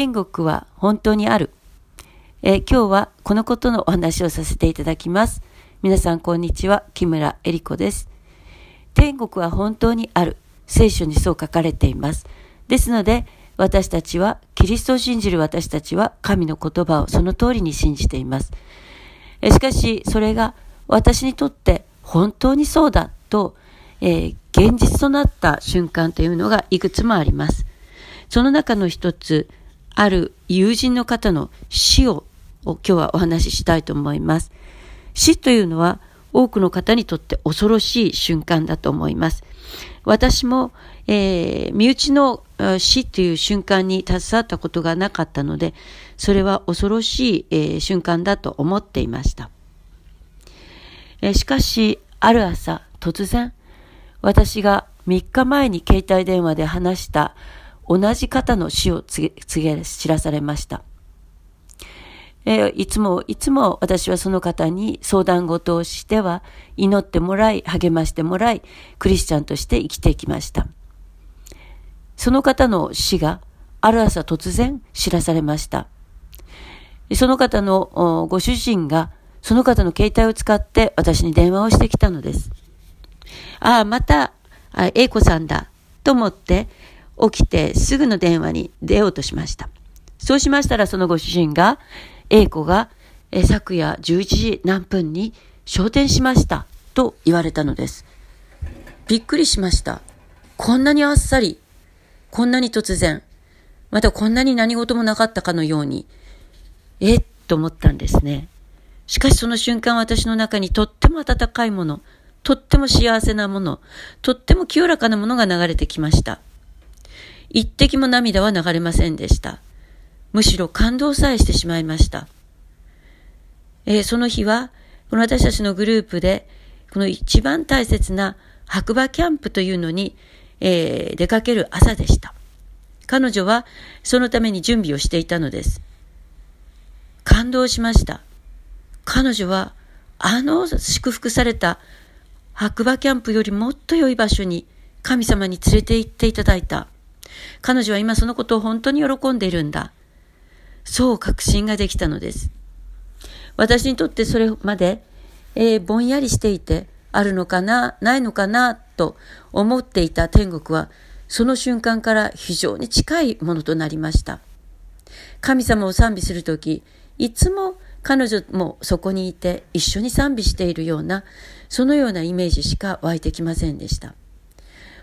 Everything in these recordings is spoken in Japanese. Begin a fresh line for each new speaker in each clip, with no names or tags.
天国は本当にある。えー、今日はこのことのお話をさせていただきます。皆さんこんにちは。木村恵里子です。天国は本当にある。聖書にそう書かれています。ですので、私たちは、キリストを信じる私たちは、神の言葉をその通りに信じています。えしかし、それが私にとって本当にそうだと、えー、現実となった瞬間というのがいくつもあります。その中の一つ、ある友人の方の死を今日はお話ししたいと思います。死というのは多くの方にとって恐ろしい瞬間だと思います。私も、えー、身内の死という瞬間に携わったことがなかったので、それは恐ろしい、えー、瞬間だと思っていました。えー、しかし、ある朝、突然、私が3日前に携帯電話で話した同じ方の死を告げ、告げ知らされました。えー、いつも、いつも私はその方に相談事をしては、祈ってもらい、励ましてもらい、クリスチャンとして生きてきました。その方の死が、ある朝突然知らされました。その方のご主人が、その方の携帯を使って私に電話をしてきたのです。ああ、また、あ、英子さんだ、と思って、起きてすぐの電話に出ようとしました。そうしましたらそのご主人が、A 子が、え昨夜11時何分に昇天しましたと言われたのです。びっくりしました。こんなにあっさり、こんなに突然、またこんなに何事もなかったかのように、えっと思ったんですね。しかしその瞬間私の中にとっても温かいもの、とっても幸せなもの、とっても清らかなものが流れてきました。一滴も涙は流れませんでした。むしろ感動さえしてしまいました。えー、その日は、この私たちのグループで、この一番大切な白馬キャンプというのに、えー、出かける朝でした。彼女はそのために準備をしていたのです。感動しました。彼女はあの祝福された白馬キャンプよりもっと良い場所に神様に連れて行っていただいた。彼女は今そのことを本当に喜んでいるんだ。そう確信ができたのです。私にとってそれまで、えー、ぼんやりしていて、あるのかな、ないのかな、と思っていた天国は、その瞬間から非常に近いものとなりました。神様を賛美するとき、いつも彼女もそこにいて一緒に賛美しているような、そのようなイメージしか湧いてきませんでした。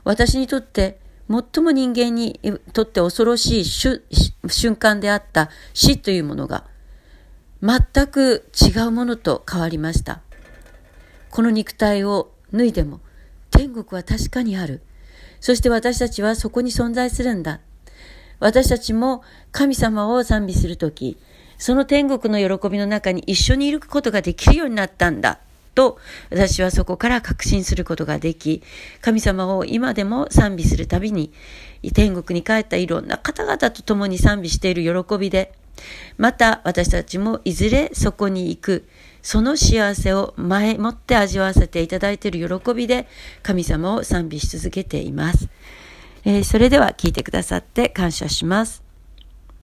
私にとって最も人間にとって恐ろしい瞬間であった死というものが全く違うものと変わりました。この肉体を脱いでも天国は確かにある。そして私たちはそこに存在するんだ。私たちも神様を賛美するとき、その天国の喜びの中に一緒にいることができるようになったんだ。と私はそこから確信することができ、神様を今でも賛美するたびに、天国に帰ったいろんな方々と共に賛美している喜びで、また私たちもいずれそこに行く、その幸せを前もって味わわせていただいている喜びで、神様を賛美し続けています。えー、それでは聞いてくださって感謝します。